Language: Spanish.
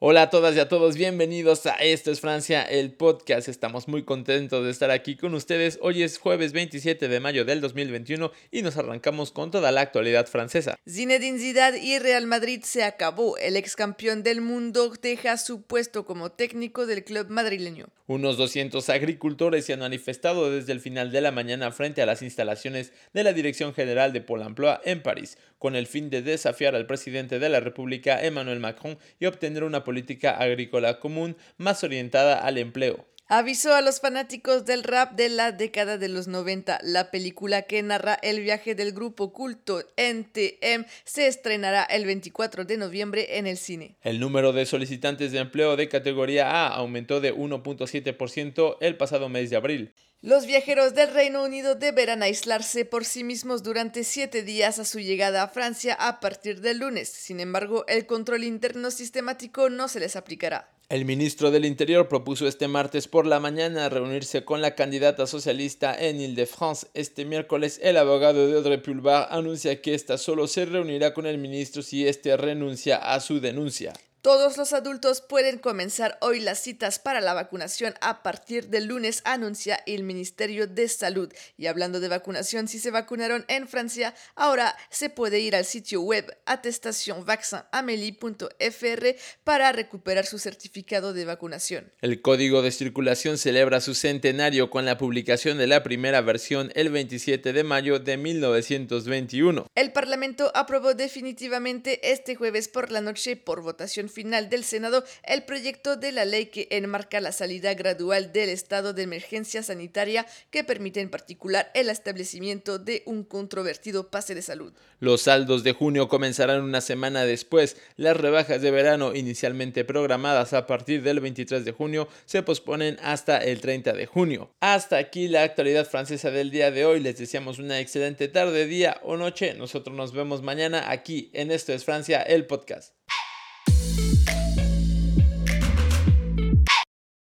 Hola a todas y a todos, bienvenidos a Esto es Francia, el podcast. Estamos muy contentos de estar aquí con ustedes. Hoy es jueves 27 de mayo del 2021 y nos arrancamos con toda la actualidad francesa. Zinedine Zidane y Real Madrid se acabó. El ex campeón del mundo deja su puesto como técnico del club madrileño. Unos 200 agricultores se han manifestado desde el final de la mañana frente a las instalaciones de la Dirección General de Pôle emploi en París, con el fin de desafiar al presidente de la República, Emmanuel Macron, y obtener una política agrícola común más orientada al empleo. Avisó a los fanáticos del rap de la década de los 90. La película que narra el viaje del grupo culto NTM se estrenará el 24 de noviembre en el cine. El número de solicitantes de empleo de categoría A aumentó de 1.7% el pasado mes de abril. Los viajeros del Reino Unido deberán aislarse por sí mismos durante siete días a su llegada a Francia a partir del lunes. Sin embargo, el control interno sistemático no se les aplicará. El ministro del Interior propuso este martes por la mañana reunirse con la candidata socialista en Ile-de-France. Este miércoles, el abogado de Audrey Pulvar anuncia que ésta solo se reunirá con el ministro si éste renuncia a su denuncia. Todos los adultos pueden comenzar hoy las citas para la vacunación a partir del lunes, anuncia el Ministerio de Salud. Y hablando de vacunación, si se vacunaron en Francia, ahora se puede ir al sitio web atestationvaccinamelie.fr para recuperar su certificado de vacunación. El Código de Circulación celebra su centenario con la publicación de la primera versión el 27 de mayo de 1921. El Parlamento aprobó definitivamente este jueves por la noche por final del Senado el proyecto de la ley que enmarca la salida gradual del estado de emergencia sanitaria que permite en particular el establecimiento de un controvertido pase de salud. Los saldos de junio comenzarán una semana después. Las rebajas de verano inicialmente programadas a partir del 23 de junio se posponen hasta el 30 de junio. Hasta aquí la actualidad francesa del día de hoy. Les deseamos una excelente tarde, día o noche. Nosotros nos vemos mañana aquí en Esto es Francia, el podcast.